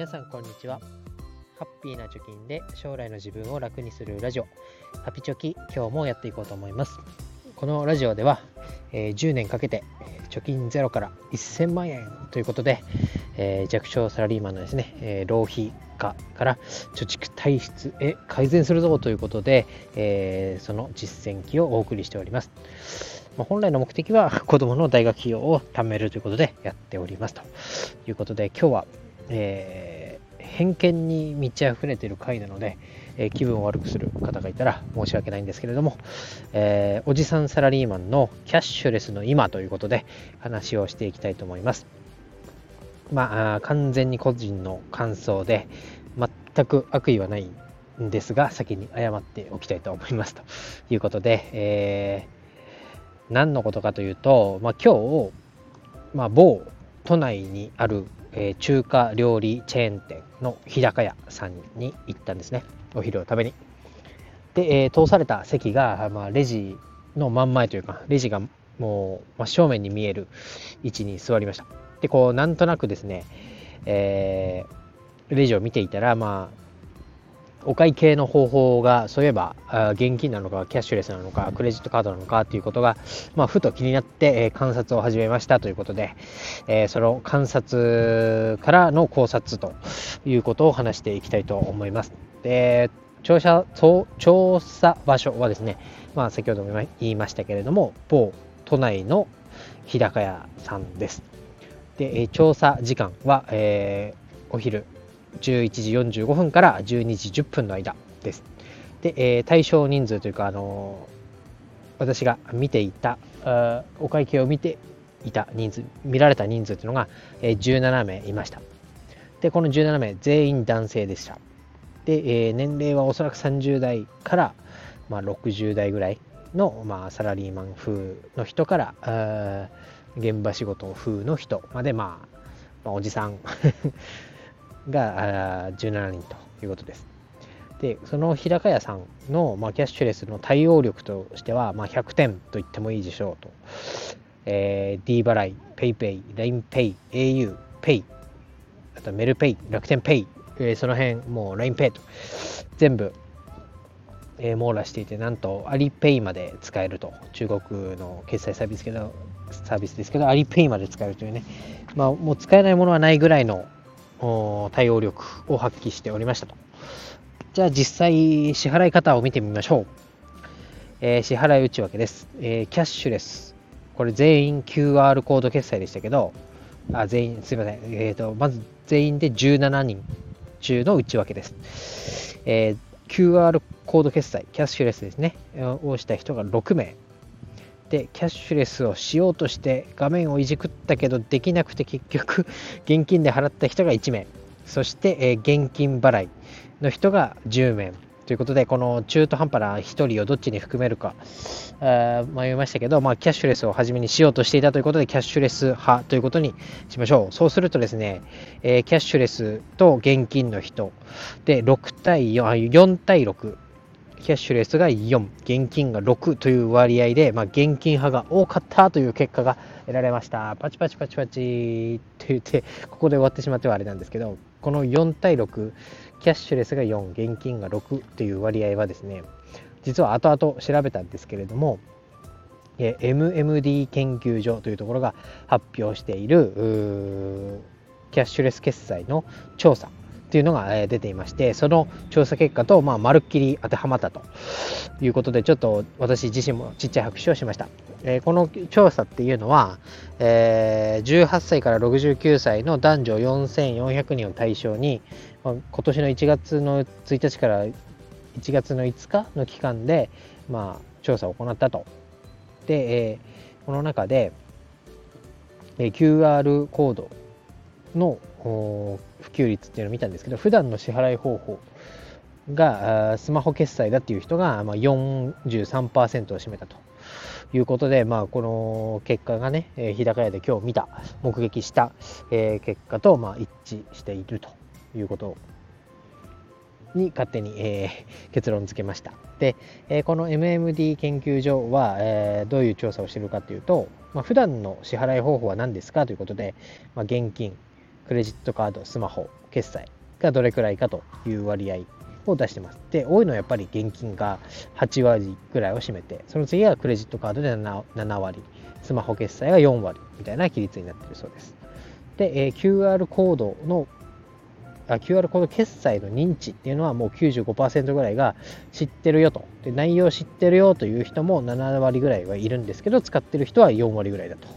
皆さんこんにちは。ハッピーな貯金で将来の自分を楽にするラジオ。ハピチョキ今日もやっていこうと思います。このラジオでは、えー、10年かけて貯金ゼロから1000万円ということで、えー、弱小サラリーマンのですね、えー、浪費化から貯蓄体質へ改善するぞということで、えその実践記をお送りしております。ま本来の目的は子供の大学費用を貯めるということでやっておりますということで今日は、え、偏見に満ち溢れてる回なので、えー、気分を悪くする方がいたら申し訳ないんですけれども、えー、おじさんサラリーマンのキャッシュレスの今ということで話をしていきたいと思います。まあ、完全に個人の感想で全く悪意はないんですが先に謝っておきたいと思いますということで、えー何のことかというと、まあ、今日、まあ、某都内にある、えー、中華料理チェーン店の日高屋さんに行ったんですね。お昼を食べに。で、えー、通された席が、まあ、レジの真ん前というかレジがもう真正面に見える位置に座りました。でこうなんとなくですね、えー、レジを見ていたらまあお会計の方法がそういえば現金なのかキャッシュレスなのかクレジットカードなのかということが、まあ、ふと気になって、え観察を始めましたということで、えその観察からの考察ということを話していきたいと思います。で調査調査場所はですね、まあ、先ほども言いましたけれども某都内の日高屋さんです。で調査時間は、えー、お昼11時45分から12時10分の間です。で、えー、対象人数というか、あのー、私が見ていたお会計を見ていた人数見られた人数というのが、えー、17名いましたでこの17名全員男性でしたで、えー、年齢はおそらく30代から、まあ、60代ぐらいの、まあ、サラリーマン風の人から現場仕事風の人まで、まあ、まあ、おじさんが17人ということです。で、その日高屋さんの、まあ、キャッシュレスの対応力としては、まあ、100点と言ってもいいでしょうと。えー、D 払い、PayPay、LINEPay、au、Pay、あとメルペイ、楽天ペイ、えー、その辺、もう LINEPay と、全部、えー、網羅していて、なんとアリペイまで使えると、中国の決済サービスけどサービスですけど、アリペイまで使えるというね、まあ、もう使えないものはないぐらいの対応力を発揮しておりましたと。じゃあ実際支払い方を見てみましょう。えー、支払い内訳です、えー、キャッシュレス。これ全員 QR コード決済でしたけど、あ全員、すみません。えーと、まず全員で17人中の内訳です。え、QR コード決済、キャッシュレスですね、をした人が6名。でキャッシュレスをしようとして画面をいじくったけどできなくて結局 現金で払った人が1名。そして、え現金払いの人が10名。ということでこの中途半端な1人をどっちに含めるか迷いましたけど、まあ、キャッシュレスを初めにしようとしていたということでキャッシュレス派ということにしましょう。そうするとですね、え、キャッシュレスと現金の人。で6対 4, 4対6キャッシュレスが4、現金が6という割合で、まあ、現金派が多かったという結果が得られました。パチパチパチパチ。って言って、ここで終わってしまってはあれなんですけど、この4対6、キャッシュレスが4、現金が6という割合はですね、実は後々調べたんですけれども、MMD 研究所というところが発表しているキャッシュレス決済の調査。っていうのが出ていましてその調査結果とまあまるっきり当てはまったと。いうことでちょっと私自身もちっちゃい拍手をしました、えー、この調査っていうのは、えー、18歳から69歳の男女4400人を対象に、ま、今年の1月の1日から1月の5日の期間で、まあ、調査を行ったと。で、えー、この中で、えー、QR コードの普及率っていうのを見たんですけど普段の支払い方法がスマホ決済だっていう人が43%を占めたということで、まあ、この結果がね、日高屋で今日見た、目撃した、結果とまあ一致しているということに勝手に、えー、結論付けました。で、えー、この MMD 研究所は、えー、どういう調査をしているかというと、まあ、普段の支払い方法は何ですかということで、まあ、現金、クレジットカード、スマホ、決済がどれくらいかという割合を出してます。で、多いのはやっぱり現金が8割ぐらいを占めて、その次はクレジットカードで 7, 7割、スマホ決済が4割みたいな比率になっているそうです。で、えー、QR コードのあ QR コード決済の認知っていうのはもう95%ぐらいが知ってるよとで内容知ってるよという人も7割ぐらいはいるんですけど使ってる人は4割ぐらいだと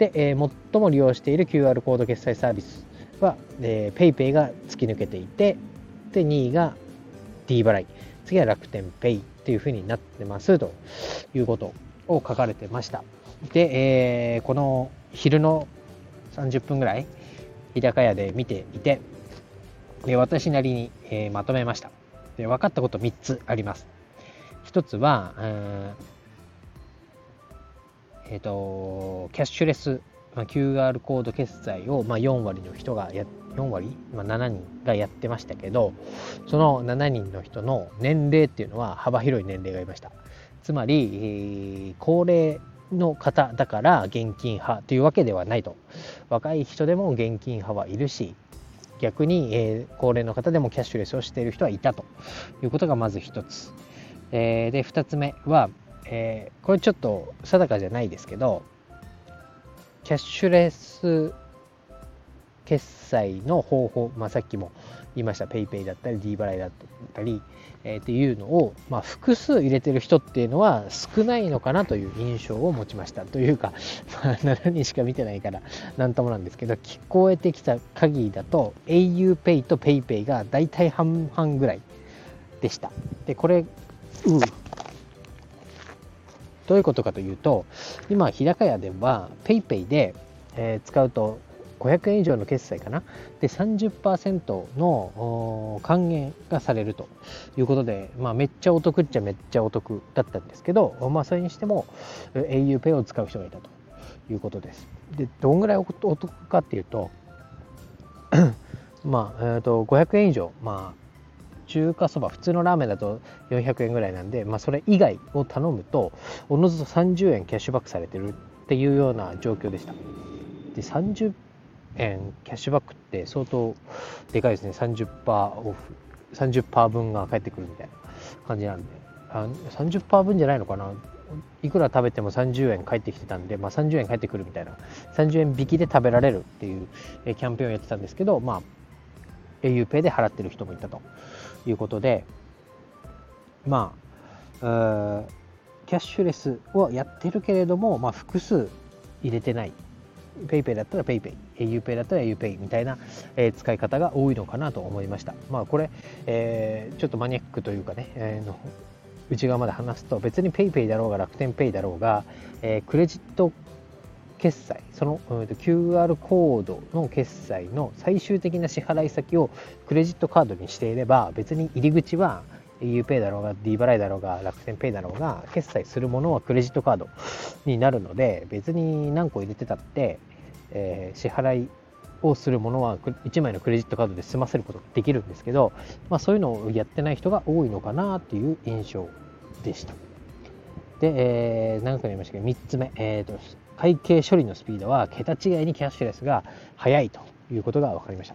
で、えー、最も利用している QR コード決済サービスは、え、PayPay が突き抜けていてで2位が D 払い。次は楽天 Pay というふうになってますということを書かれてました。で、えー、この昼の30分ぐらい日高屋で見ていてで私なりに、えー、まとめました。で分かったこと3つあります。1つは、えー、えー、とキャッシュレス、まあ、QR コード決済を、まあ、4割の人がや4割、まあ、7人がやってましたけどその7人の人の年齢っていうのは幅広い年齢がいました。つまり、えー、高齢の方だから現金派というわけではないと。若い人でも現金派はいるし逆に、えー、高齢の方でもキャッシュレスをしている人はいたということがまず1つ、えー、で2つ目は、えー、これちょっと定かじゃないですけどキャッシュレス決済の方法、まあ、さっきも言いました PayPay だったり D 払いだったり、えー、っていうのを、まあ、複数入れてる人っていうのは少ないのかなという印象を持ちました。というか、まあ、7人しか見てないから何ともなんですけど聞こえてきた限りだと auPay と PayPay が大体半々ぐらいでした。でこれ、うん、どういうことかというと今日高屋では PayPay で、えー、使うと500円以上の決済かな？で30%の還元がされるということで、まあ、めっちゃお得っちゃめっちゃお得だったんですけど、まあ、それにしても auPay を使う人がいたということです。でどんぐらいお得かっていうと まあ、えー、と500円以上まあ中華そば普通のラーメンだと400円ぐらいなんで、まあ、それ以外を頼むとおのずと30円キャッシュバックされてるっていうような状況でした。で30円キャッシュバックって相当でかいですね。30%オフ30%分が返ってくるみたいな感じなんで。あ30%分じゃないのかな。いくら食べても30円返ってきてたんで、まあ、30円返ってくるみたいな。30円引きで食べられるっていうキャンペーンをやってたんですけど、まあ、auPay で払ってる人もいたと。いうことでまあキャッシュレスをやってるけれども、まあ、複数入れてない PayPay だったら PayPay、auPay だったら auPay みたいな、え、使い方が多いのかなと思いました。まあこれ、えー、ちょっとマニアックというかね、えー、の内側まで話すと別に PayPay だろうが楽天 Pay だろうが、えー、クレジット決済その、うん、QR コードの決済の最終的な支払い先をクレジットカードにしていれば別に入り口は auPay だろうが D 払いだろうが楽天ペイだろうが決済するものはクレジットカードになるので別に何個入れてたって、えー、支払いをするものは1枚のクレジットカードで済ませることができるんですけど、まあ、そういうのをやってない人が多いのかなっていう印象でした。で、えー、何回も言いましたけ？ど3つ目、えーと、会計処理のスピードは桁違いにキャッシュレスが速いということが分かりました。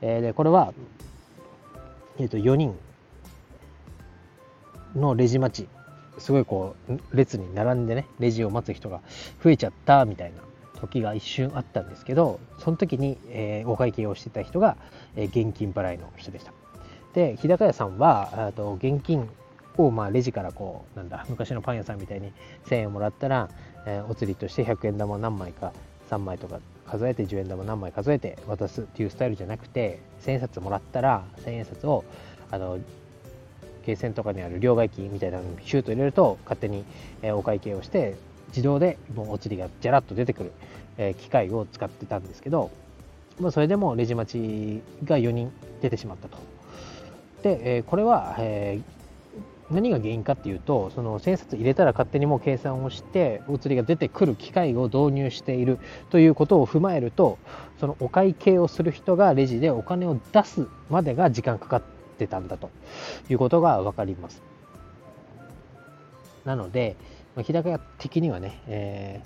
えー、でこれは、えー、と4人のレジ待ちすごいこう列に並んでねレジを待つ人が増えちゃったみたいな時が一瞬あったんですけどその時に、えー、お会計をしてた人が、えー、現金払いの人でしたで日高屋さんはと現金をまあレジからこうなんだ昔のパン屋さんみたいに1000円もらったら、えー、お釣りとして100円玉何枚か3枚とか数えて10円玉何枚数えて渡すっていうスタイルじゃなくて1000円札もらったら1000円札をあのゲーセンとかにある両替機みたいなのにシュート入れると勝手にえお会計をして自動でもうお釣りがじゃらっと出てくるえ機械を使ってたんですけど、まあ、それでもレジ待ちが4人出てしまったと。で、えこれは、え何が原因かっていうとその千冊入れたら勝手にもう計算をしてお釣りが出てくる機械を導入しているということを踏まえるとそのお会計をする人がレジでお金を出すまでが時間かかってたんだということが分かります。なので、日高屋的にはね、え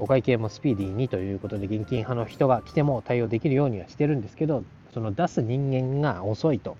お会計もスピーディーにということで現金派の人が来ても対応できるようにはしてるんですけどその出す人間が遅いと。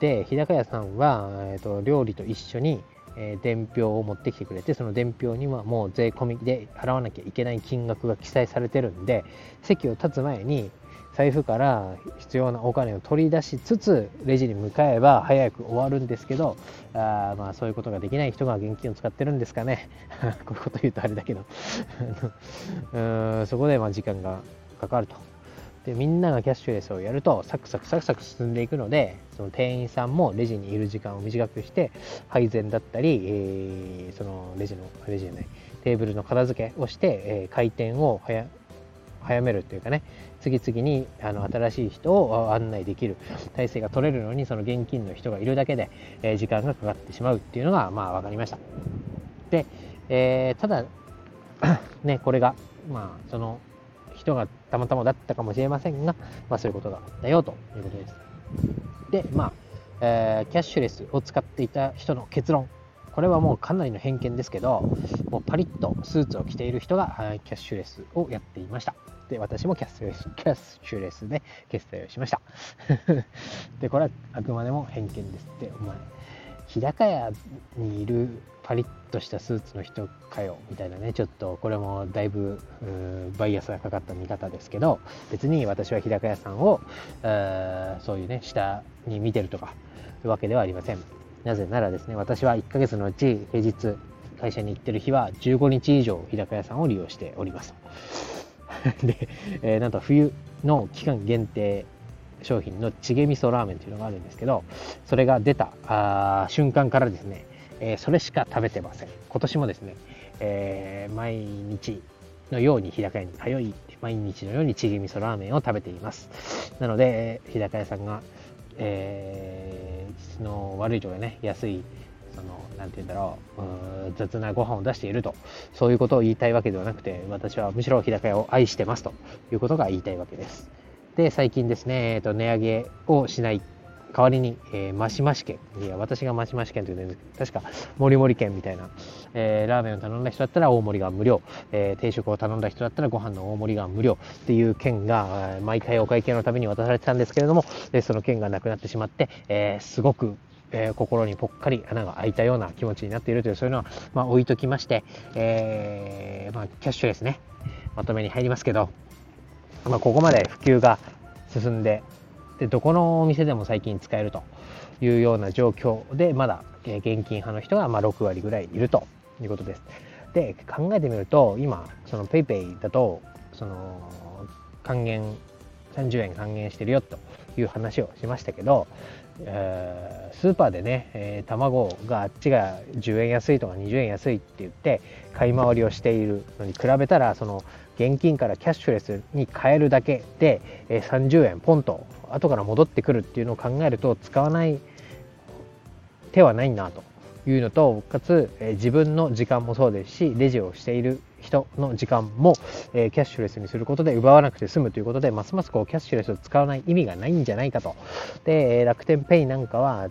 で日高屋さんは、えーと、料理と一緒に、えー、伝票を持ってきてくれてその伝票にはもう税込みで払わなきゃいけない金額が記載されてるんで席を立つ前に財布から必要なお金を取り出しつつレジに向かえば早く終わるんですけどあまあそういうことができない人が現金を使ってるんですかね。こういうこと言うとあれだけど。うんそこでま時間がかかると。でみんながキャッシュレスをやるとサクサクサクサク進んでいくのでその店員さんもレジにいる時間を短くして配膳だったり、えー、そのレジのレジじゃないテーブルの片付けをして、えー、回転を早早めるというかね次々にあの新しい人を案内できる体制が取れるのにその現金の人がいるだけで、えー、時間がかかってしまうっていうのがまあ分かりました。で、えー、ただ ねこれがまあその人がたまたまだったかもしれませんが、まあ、そういうことがあったよということですでまあ、えー、キャッシュレスを使っていた人の結論これはもうかなりの偏見ですけど、もうパリッとスーツを着ている人がキャッシュレスをやっていました。で、私もキャッシュレス キャッシュレスで決済をしました。で、これはあくまでも偏見ですって、お前、日高屋にいるパリッとしたスーツの人かよみたいなねちょっとこれもだいぶバイアスがかかった見方ですけど別に私は日高屋さんをそういうね下に見てるとかいうわけではありませんなぜならですね、私は1ヶ月のうち平日会社に行ってる日は15日以上日高屋さんを利用しております。で、えー、なんと冬の期間限定商品のチゲ味噌ラーメンというのがあるんですけど、それが出たあ瞬間からですね、えー、それしか食べてません。今年もですね、えー、毎日のように日高屋に通い、毎日のようにチゲ味噌ラーメンを食べています。なので、日高屋さんがえー、質の悪いとかね安いその何て言うんだろう雑なご飯を出しているとそういうことを言いたいわけではなくて私はむしろ日高屋を愛してますということが言いたいわけですで最近ですね、えーと、値上げをしない代わりに、えー、マシマシ券いや私がマシマシ券というの確かもりもり券みたいな、えー、ラーメンを頼んだ人だったら大盛りが無料、えー、定食を頼んだ人だったらご飯の大盛りが無料っていう券が毎回お会計のために渡されてたんですけれどもでその券がなくなってしまって、え、すごくえ、心にぽっかり穴が開いたような気持ちになっているというそういうのは、まあ、置いときまして、え、まあ、キャッシュレスねまとめに入りますけど、まあ、ここまで普及が進んででどこのお店でも最近使えるというような状況でまだ現金派の人がま6割ぐらいいるということです。で考えてみると今その PayPay だとその還元30円還元してるよという話をしましたけど、えー、スーパーでね、えー、卵があっちが10円安いとか20円安いって言って買い回りをしているのに比べたらその現金からキャッシュレスに変えるだけで、え、30円ポンと後から戻ってくるっていうのを考えると使わない手はないなというのとかつ、え、自分の時間もそうですしレジをしている人の時間も、えー、キャッシュレスにすることで奪わなくて済むということでますますこうキャッシュレスを使わない意味がないんじゃないかと。で楽天ペイなんかは、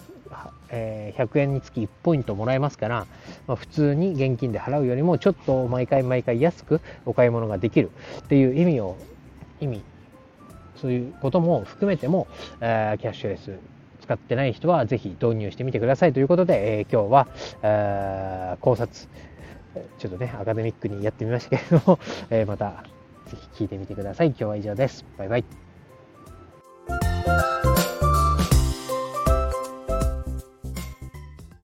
えー、100円につき1ポイントもらえますから、まあ、普通に現金で払うよりもちょっと毎回毎回安くお買い物ができるっていう意味を意味そういうことも含めても、えー、キャッシュレス使ってない人はぜひ導入してみてくださいということで、えー、今日は、え、考察ちょっとねアカデミックにやってみましたけれども、えまたぜひ聴いてみてください。今日は以上です。バイバイ。